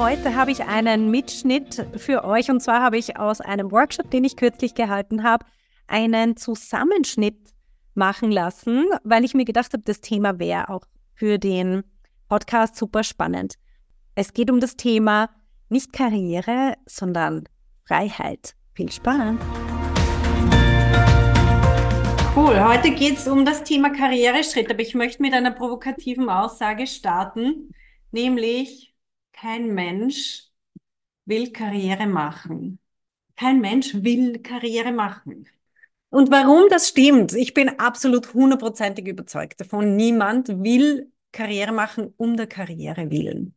Heute habe ich einen Mitschnitt für euch und zwar habe ich aus einem Workshop, den ich kürzlich gehalten habe, einen Zusammenschnitt machen lassen, weil ich mir gedacht habe, das Thema wäre auch für den Podcast super spannend. Es geht um das Thema nicht Karriere, sondern Freiheit. Viel Spaß! Cool, heute geht es um das Thema Karriereschritt, aber ich möchte mit einer provokativen Aussage starten, nämlich kein Mensch will Karriere machen. Kein Mensch will Karriere machen. Und warum das stimmt, ich bin absolut hundertprozentig überzeugt davon, niemand will Karriere machen um der Karriere willen.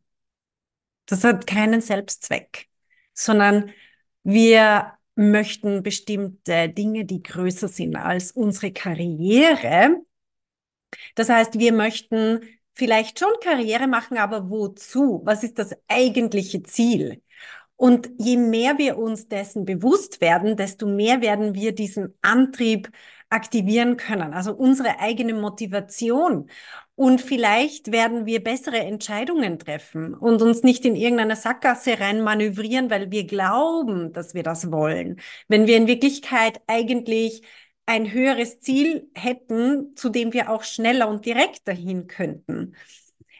Das hat keinen Selbstzweck, sondern wir möchten bestimmte Dinge, die größer sind als unsere Karriere. Das heißt, wir möchten vielleicht schon Karriere machen, aber wozu? Was ist das eigentliche Ziel? Und je mehr wir uns dessen bewusst werden, desto mehr werden wir diesen Antrieb aktivieren können, also unsere eigene Motivation. Und vielleicht werden wir bessere Entscheidungen treffen und uns nicht in irgendeine Sackgasse rein manövrieren, weil wir glauben, dass wir das wollen. Wenn wir in Wirklichkeit eigentlich ein höheres Ziel hätten, zu dem wir auch schneller und direkter hin könnten.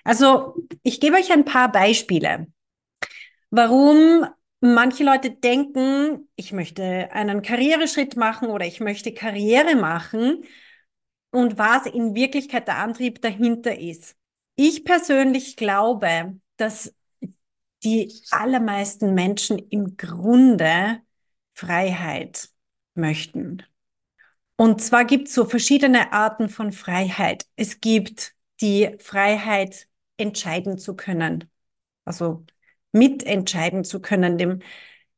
Also ich gebe euch ein paar Beispiele, warum manche Leute denken, ich möchte einen Karriereschritt machen oder ich möchte Karriere machen und was in Wirklichkeit der Antrieb dahinter ist. Ich persönlich glaube, dass die allermeisten Menschen im Grunde Freiheit möchten. Und zwar gibt es so verschiedene Arten von Freiheit. Es gibt die Freiheit, entscheiden zu können. Also mitentscheiden zu können, dem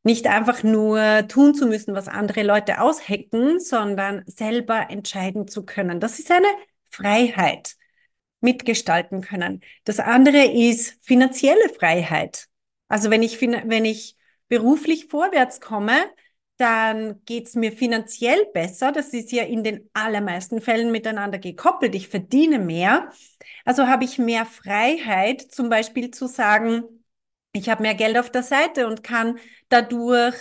nicht einfach nur tun zu müssen, was andere Leute aushecken, sondern selber entscheiden zu können. Das ist eine Freiheit, mitgestalten können. Das andere ist finanzielle Freiheit. Also wenn ich, wenn ich beruflich vorwärts komme, dann geht's mir finanziell besser. Das ist ja in den allermeisten Fällen miteinander gekoppelt. Ich verdiene mehr. Also habe ich mehr Freiheit, zum Beispiel zu sagen, ich habe mehr Geld auf der Seite und kann dadurch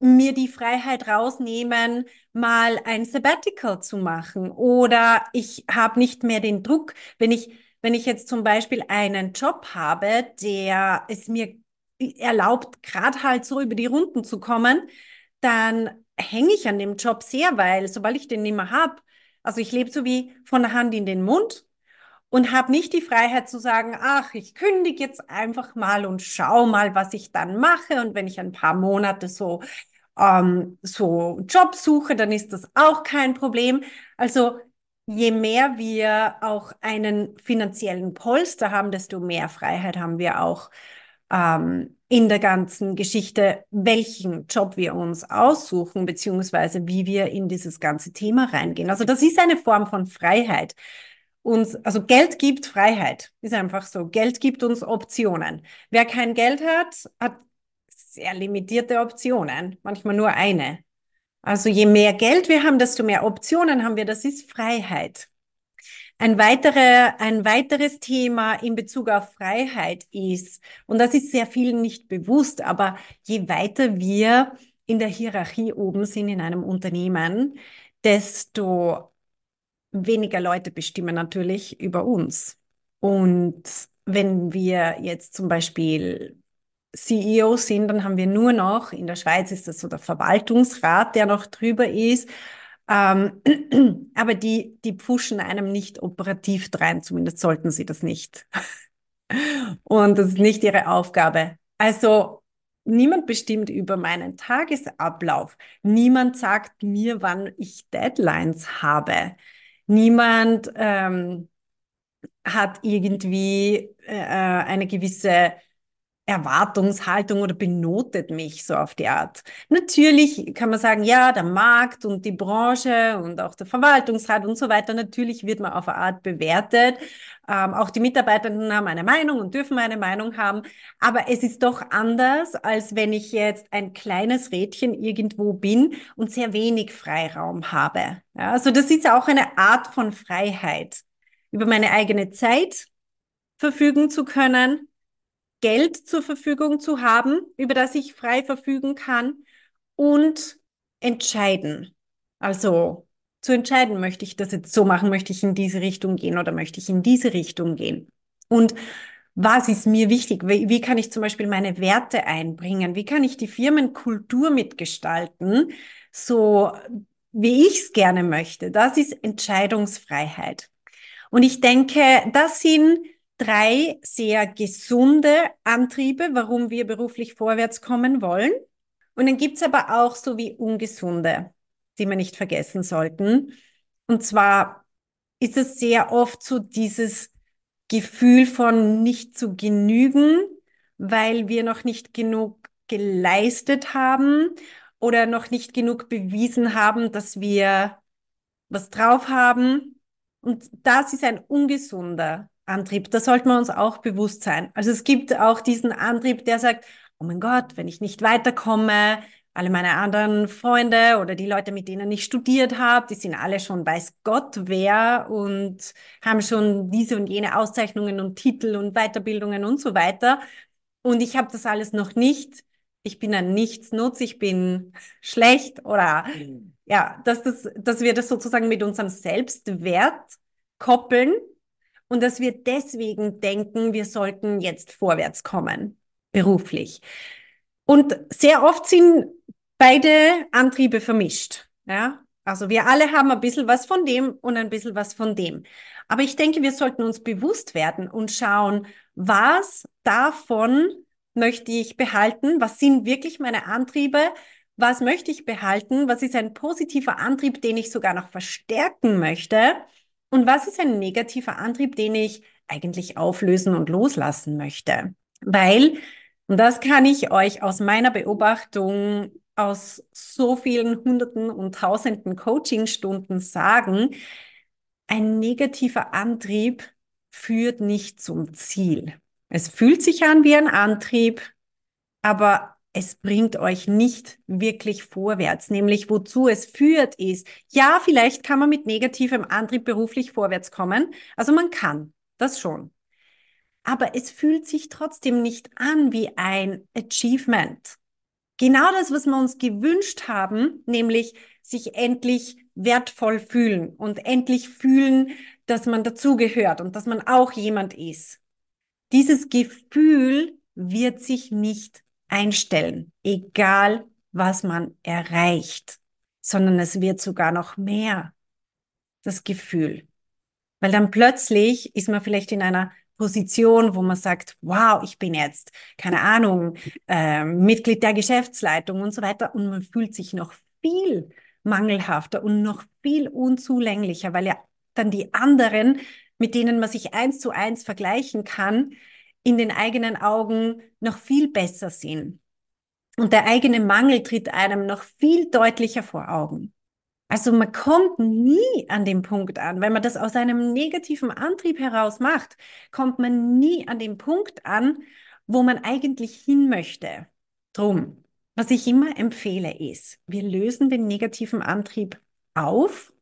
mir die Freiheit rausnehmen, mal ein Sabbatical zu machen. Oder ich habe nicht mehr den Druck, wenn ich, wenn ich jetzt zum Beispiel einen Job habe, der es mir erlaubt, gerade halt so über die Runden zu kommen, dann hänge ich an dem Job sehr, weil sobald ich den nicht mehr habe, also ich lebe so wie von der Hand in den Mund und habe nicht die Freiheit zu sagen, ach, ich kündige jetzt einfach mal und schau mal, was ich dann mache. Und wenn ich ein paar Monate so, ähm, so Job suche, dann ist das auch kein Problem. Also je mehr wir auch einen finanziellen Polster haben, desto mehr Freiheit haben wir auch ähm, in der ganzen Geschichte, welchen Job wir uns aussuchen, beziehungsweise wie wir in dieses ganze Thema reingehen. Also das ist eine Form von Freiheit uns, also Geld gibt Freiheit, ist einfach so. Geld gibt uns Optionen. Wer kein Geld hat, hat sehr limitierte Optionen, manchmal nur eine. Also je mehr Geld wir haben, desto mehr Optionen haben wir. Das ist Freiheit. Ein, weitere, ein weiteres Thema in Bezug auf Freiheit ist, und das ist sehr vielen nicht bewusst, aber je weiter wir in der Hierarchie oben sind in einem Unternehmen, desto weniger Leute bestimmen natürlich über uns. Und wenn wir jetzt zum Beispiel CEO sind, dann haben wir nur noch, in der Schweiz ist das so der Verwaltungsrat, der noch drüber ist, ähm, aber die, die pushen einem nicht operativ rein, zumindest sollten sie das nicht. Und das ist nicht ihre Aufgabe. Also niemand bestimmt über meinen Tagesablauf. Niemand sagt mir, wann ich Deadlines habe. Niemand ähm, hat irgendwie äh, eine gewisse Erwartungshaltung oder benotet mich so auf die Art. Natürlich kann man sagen, ja, der Markt und die Branche und auch der Verwaltungsrat und so weiter, natürlich wird man auf eine Art bewertet. Ähm, auch die Mitarbeitenden haben eine Meinung und dürfen eine Meinung haben. Aber es ist doch anders, als wenn ich jetzt ein kleines Rädchen irgendwo bin und sehr wenig Freiraum habe. Ja, also das ist auch eine Art von Freiheit, über meine eigene Zeit verfügen zu können Geld zur Verfügung zu haben, über das ich frei verfügen kann und entscheiden. Also zu entscheiden, möchte ich das jetzt so machen, möchte ich in diese Richtung gehen oder möchte ich in diese Richtung gehen. Und was ist mir wichtig? Wie, wie kann ich zum Beispiel meine Werte einbringen? Wie kann ich die Firmenkultur mitgestalten, so wie ich es gerne möchte? Das ist Entscheidungsfreiheit. Und ich denke, das sind drei sehr gesunde Antriebe, warum wir beruflich vorwärts kommen wollen. Und dann gibt's aber auch so wie ungesunde, die wir nicht vergessen sollten. Und zwar ist es sehr oft so dieses Gefühl von nicht zu genügen, weil wir noch nicht genug geleistet haben oder noch nicht genug bewiesen haben, dass wir was drauf haben. Und das ist ein ungesunder Antrieb. Da sollten wir uns auch bewusst sein. Also es gibt auch diesen Antrieb, der sagt, oh mein Gott, wenn ich nicht weiterkomme, alle meine anderen Freunde oder die Leute, mit denen ich studiert habe, die sind alle schon weiß Gott wer und haben schon diese und jene Auszeichnungen und Titel und Weiterbildungen und so weiter. Und ich habe das alles noch nicht. Ich bin ein Nichtsnutz, ich bin schlecht oder ja, dass, das, dass wir das sozusagen mit unserem Selbstwert koppeln und dass wir deswegen denken, wir sollten jetzt vorwärts kommen, beruflich. Und sehr oft sind beide Antriebe vermischt. Ja? Also wir alle haben ein bisschen was von dem und ein bisschen was von dem. Aber ich denke, wir sollten uns bewusst werden und schauen, was davon möchte ich behalten? Was sind wirklich meine Antriebe? Was möchte ich behalten? Was ist ein positiver Antrieb, den ich sogar noch verstärken möchte? Und was ist ein negativer Antrieb, den ich eigentlich auflösen und loslassen möchte? Weil, und das kann ich euch aus meiner Beobachtung aus so vielen Hunderten und Tausenden Coachingstunden sagen, ein negativer Antrieb führt nicht zum Ziel. Es fühlt sich an wie ein Antrieb, aber es bringt euch nicht wirklich vorwärts, nämlich wozu es führt ist, ja, vielleicht kann man mit negativem Antrieb beruflich vorwärts kommen, also man kann, das schon. Aber es fühlt sich trotzdem nicht an wie ein Achievement. Genau das, was wir uns gewünscht haben, nämlich sich endlich wertvoll fühlen und endlich fühlen, dass man dazugehört und dass man auch jemand ist. Dieses Gefühl wird sich nicht einstellen, egal was man erreicht, sondern es wird sogar noch mehr das Gefühl. Weil dann plötzlich ist man vielleicht in einer Position, wo man sagt, wow, ich bin jetzt, keine Ahnung, äh, Mitglied der Geschäftsleitung und so weiter und man fühlt sich noch viel mangelhafter und noch viel unzulänglicher, weil ja dann die anderen, mit denen man sich eins zu eins vergleichen kann, in den eigenen Augen noch viel besser sind. Und der eigene Mangel tritt einem noch viel deutlicher vor Augen. Also man kommt nie an den Punkt an, wenn man das aus einem negativen Antrieb heraus macht, kommt man nie an den Punkt an, wo man eigentlich hin möchte. Drum, was ich immer empfehle ist, wir lösen den negativen Antrieb auf,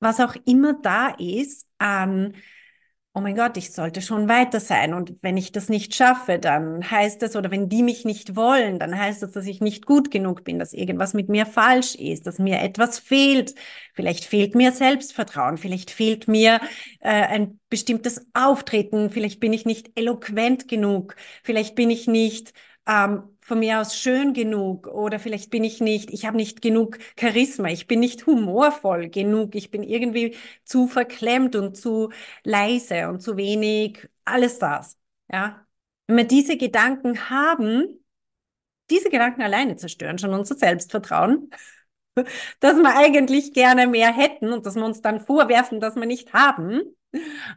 was auch immer da ist an oh mein Gott, ich sollte schon weiter sein. Und wenn ich das nicht schaffe, dann heißt es, oder wenn die mich nicht wollen, dann heißt es, dass ich nicht gut genug bin, dass irgendwas mit mir falsch ist, dass mir etwas fehlt. Vielleicht fehlt mir Selbstvertrauen, vielleicht fehlt mir äh, ein bestimmtes Auftreten, vielleicht bin ich nicht eloquent genug, vielleicht bin ich nicht ähm, von mir aus schön genug oder vielleicht bin ich nicht, ich habe nicht genug Charisma, ich bin nicht humorvoll genug, ich bin irgendwie zu verklemmt und zu leise und zu wenig, alles das. Ja, wenn wir diese Gedanken haben, diese Gedanken alleine zerstören schon unser Selbstvertrauen, dass wir eigentlich gerne mehr hätten und dass wir uns dann vorwerfen, dass wir nicht haben.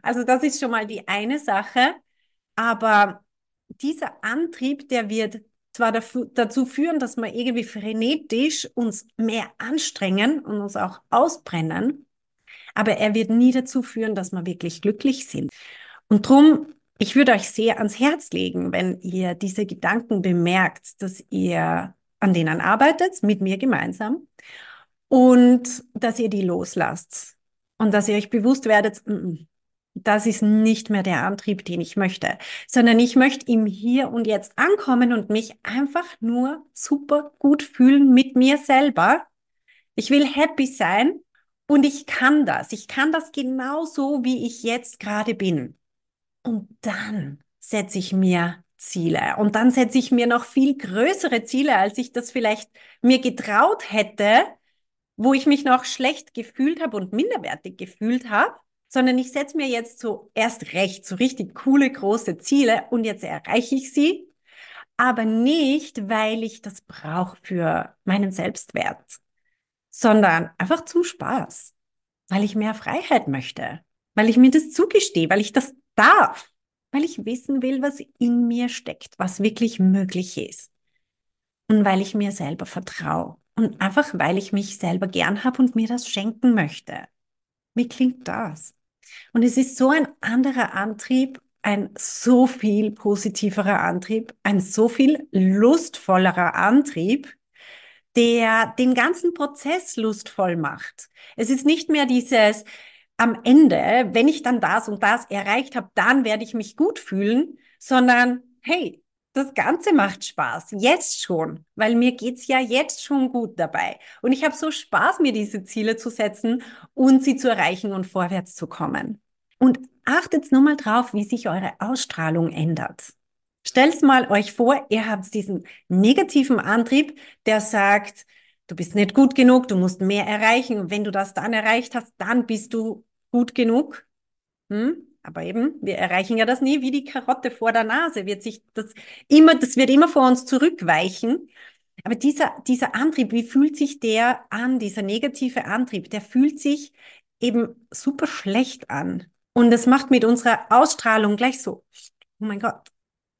Also das ist schon mal die eine Sache. Aber dieser Antrieb, der wird zwar dazu führen, dass wir irgendwie frenetisch uns mehr anstrengen und uns auch ausbrennen, aber er wird nie dazu führen, dass wir wirklich glücklich sind. Und drum, ich würde euch sehr ans Herz legen, wenn ihr diese Gedanken bemerkt, dass ihr an denen arbeitet, mit mir gemeinsam, und dass ihr die loslasst und dass ihr euch bewusst werdet, das ist nicht mehr der Antrieb, den ich möchte, sondern ich möchte im Hier und Jetzt ankommen und mich einfach nur super gut fühlen mit mir selber. Ich will happy sein und ich kann das. Ich kann das genauso, wie ich jetzt gerade bin. Und dann setze ich mir Ziele. Und dann setze ich mir noch viel größere Ziele, als ich das vielleicht mir getraut hätte, wo ich mich noch schlecht gefühlt habe und minderwertig gefühlt habe sondern ich setze mir jetzt so erst recht so richtig coole große Ziele und jetzt erreiche ich sie, aber nicht, weil ich das brauche für meinen Selbstwert, sondern einfach zum Spaß, weil ich mehr Freiheit möchte, weil ich mir das zugestehe, weil ich das darf, weil ich wissen will, was in mir steckt, was wirklich möglich ist und weil ich mir selber vertraue und einfach weil ich mich selber gern habe und mir das schenken möchte. Wie klingt das? Und es ist so ein anderer Antrieb, ein so viel positiverer Antrieb, ein so viel lustvollerer Antrieb, der den ganzen Prozess lustvoll macht. Es ist nicht mehr dieses am Ende, wenn ich dann das und das erreicht habe, dann werde ich mich gut fühlen, sondern hey, das Ganze macht Spaß, jetzt schon, weil mir geht's ja jetzt schon gut dabei. Und ich habe so Spaß, mir diese Ziele zu setzen und sie zu erreichen und vorwärts zu kommen. Und achtet nur mal drauf, wie sich eure Ausstrahlung ändert. Stellt mal euch vor, ihr habt diesen negativen Antrieb, der sagt, du bist nicht gut genug, du musst mehr erreichen und wenn du das dann erreicht hast, dann bist du gut genug. Hm? Aber eben, wir erreichen ja das nie, wie die Karotte vor der Nase wird sich das immer, das wird immer vor uns zurückweichen. Aber dieser, dieser Antrieb, wie fühlt sich der an, dieser negative Antrieb? Der fühlt sich eben super schlecht an. Und das macht mit unserer Ausstrahlung gleich so, oh mein Gott,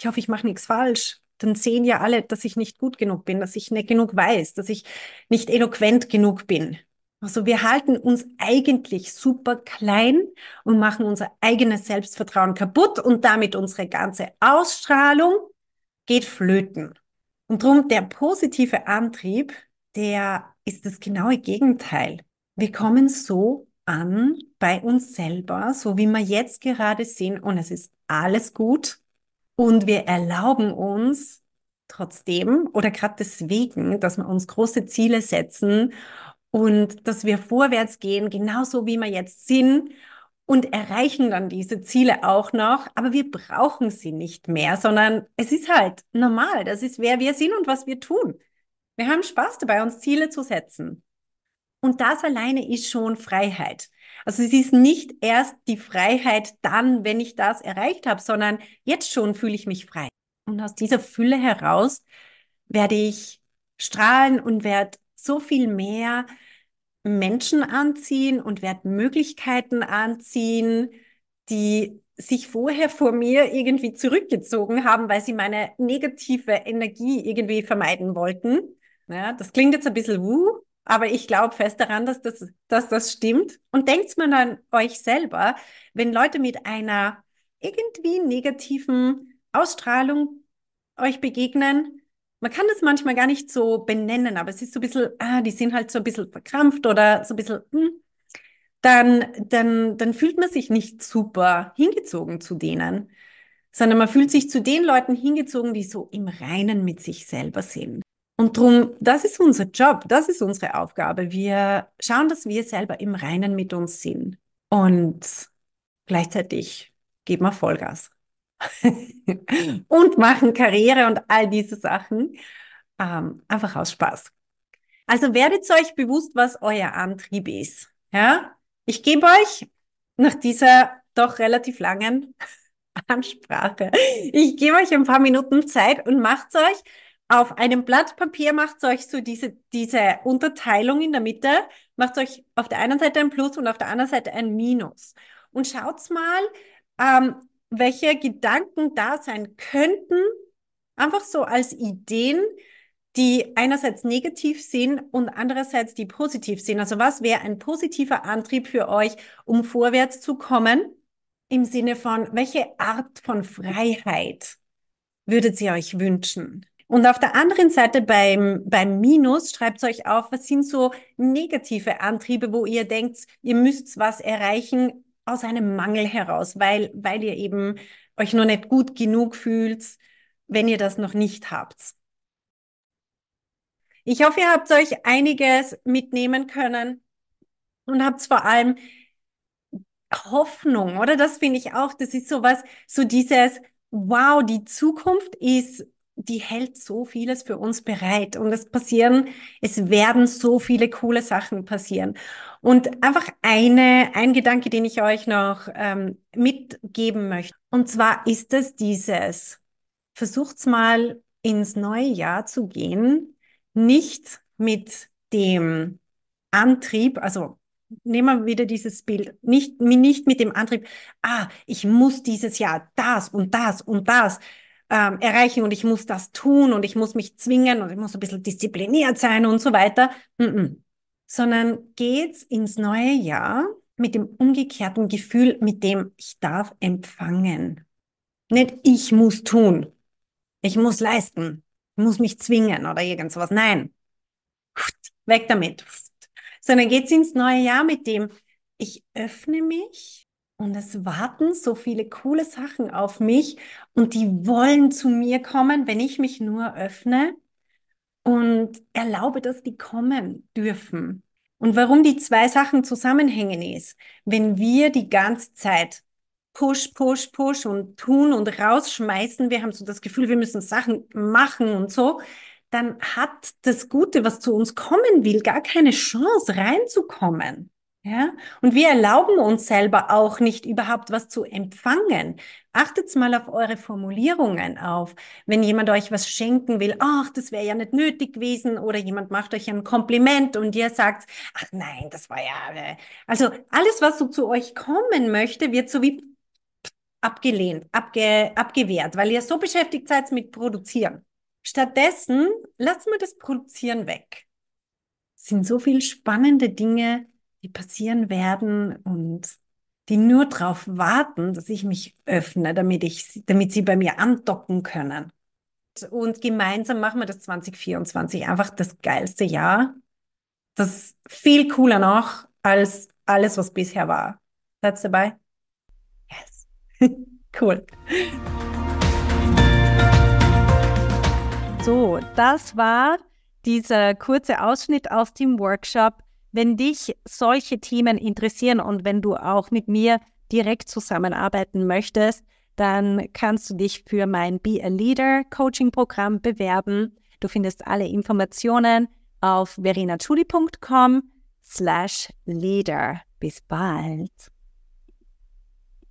ich hoffe, ich mache nichts falsch. Dann sehen ja alle, dass ich nicht gut genug bin, dass ich nicht genug weiß, dass ich nicht eloquent genug bin. Also wir halten uns eigentlich super klein und machen unser eigenes Selbstvertrauen kaputt und damit unsere ganze Ausstrahlung geht flöten. Und darum der positive Antrieb, der ist das genaue Gegenteil. Wir kommen so an bei uns selber, so wie wir jetzt gerade sind und es ist alles gut und wir erlauben uns trotzdem oder gerade deswegen, dass wir uns große Ziele setzen und dass wir vorwärts gehen, genauso wie wir jetzt sind und erreichen dann diese Ziele auch noch, aber wir brauchen sie nicht mehr, sondern es ist halt normal, das ist wer wir sind und was wir tun. Wir haben Spaß dabei, uns Ziele zu setzen. Und das alleine ist schon Freiheit. Also es ist nicht erst die Freiheit dann, wenn ich das erreicht habe, sondern jetzt schon fühle ich mich frei. Und aus dieser Fülle heraus werde ich strahlen und werde so viel mehr Menschen anziehen und werde Möglichkeiten anziehen, die sich vorher vor mir irgendwie zurückgezogen haben, weil sie meine negative Energie irgendwie vermeiden wollten. Ja, das klingt jetzt ein bisschen wuh, aber ich glaube fest daran, dass das, dass das stimmt. Und denkt mal an euch selber, wenn Leute mit einer irgendwie negativen Ausstrahlung euch begegnen, man kann das manchmal gar nicht so benennen, aber es ist so ein bisschen, ah, die sind halt so ein bisschen verkrampft oder so ein bisschen, hm, dann, dann, dann fühlt man sich nicht super hingezogen zu denen, sondern man fühlt sich zu den Leuten hingezogen, die so im Reinen mit sich selber sind. Und drum, das ist unser Job, das ist unsere Aufgabe. Wir schauen, dass wir selber im Reinen mit uns sind und gleichzeitig geben wir Vollgas. und machen Karriere und all diese Sachen. Ähm, einfach aus Spaß. Also werdet euch bewusst, was euer Antrieb ist. Ja, ich gebe euch nach dieser doch relativ langen Ansprache, ich gebe euch ein paar Minuten Zeit und macht euch auf einem Blatt Papier, macht euch so diese, diese Unterteilung in der Mitte, macht euch auf der einen Seite ein Plus und auf der anderen Seite ein Minus. Und schaut mal, ähm, welche Gedanken da sein könnten, einfach so als Ideen, die einerseits negativ sind und andererseits die positiv sind. Also was wäre ein positiver Antrieb für euch, um vorwärts zu kommen? Im Sinne von, welche Art von Freiheit würdet ihr euch wünschen? Und auf der anderen Seite beim, beim Minus schreibt euch auf, was sind so negative Antriebe, wo ihr denkt, ihr müsst was erreichen aus einem Mangel heraus, weil, weil ihr eben euch noch nicht gut genug fühlt, wenn ihr das noch nicht habt. Ich hoffe, ihr habt euch einiges mitnehmen können und habt vor allem Hoffnung, oder? Das finde ich auch. Das ist sowas, so dieses, wow, die Zukunft ist, die hält so vieles für uns bereit und es passieren, es werden so viele coole Sachen passieren. Und einfach eine, ein Gedanke, den ich euch noch ähm, mitgeben möchte. Und zwar ist es dieses, versucht's mal ins neue Jahr zu gehen nicht mit dem Antrieb, also nehmen wir wieder dieses Bild, nicht, nicht mit dem Antrieb, ah, ich muss dieses Jahr das und das und das ähm, erreichen und ich muss das tun und ich muss mich zwingen und ich muss ein bisschen diszipliniert sein und so weiter, mm -mm. sondern geht's ins neue Jahr mit dem umgekehrten Gefühl, mit dem ich darf empfangen. Nicht ich muss tun, ich muss leisten, muss mich zwingen oder irgend sowas. Nein, weg damit. Sondern geht's ins neue Jahr mit dem, ich öffne mich und es warten so viele coole Sachen auf mich und die wollen zu mir kommen, wenn ich mich nur öffne und erlaube, dass die kommen dürfen. Und warum die zwei Sachen zusammenhängen ist, wenn wir die ganze Zeit Push, Push, Push und tun und rausschmeißen, wir haben so das Gefühl, wir müssen Sachen machen und so, dann hat das Gute, was zu uns kommen will, gar keine Chance reinzukommen. Ja, und wir erlauben uns selber auch nicht überhaupt was zu empfangen. Achtet mal auf eure Formulierungen auf. Wenn jemand euch was schenken will, ach, das wäre ja nicht nötig gewesen, oder jemand macht euch ein Kompliment und ihr sagt, ach nein, das war ja, äh. also alles, was so zu euch kommen möchte, wird so wie abgelehnt, abge, abgewehrt, weil ihr so beschäftigt seid mit Produzieren. Stattdessen lasst mal das Produzieren weg. Es sind so viele spannende Dinge, die passieren werden und die nur darauf warten, dass ich mich öffne, damit, ich, damit sie bei mir andocken können. Und gemeinsam machen wir das 2024 einfach das geilste Jahr. Das viel cooler noch als alles, was bisher war. Seid dabei? cool. So, das war dieser kurze Ausschnitt aus dem Workshop. Wenn dich solche Themen interessieren und wenn du auch mit mir direkt zusammenarbeiten möchtest, dann kannst du dich für mein Be a Leader Coaching Programm bewerben. Du findest alle Informationen auf verinachuli.com slash leader. Bis bald.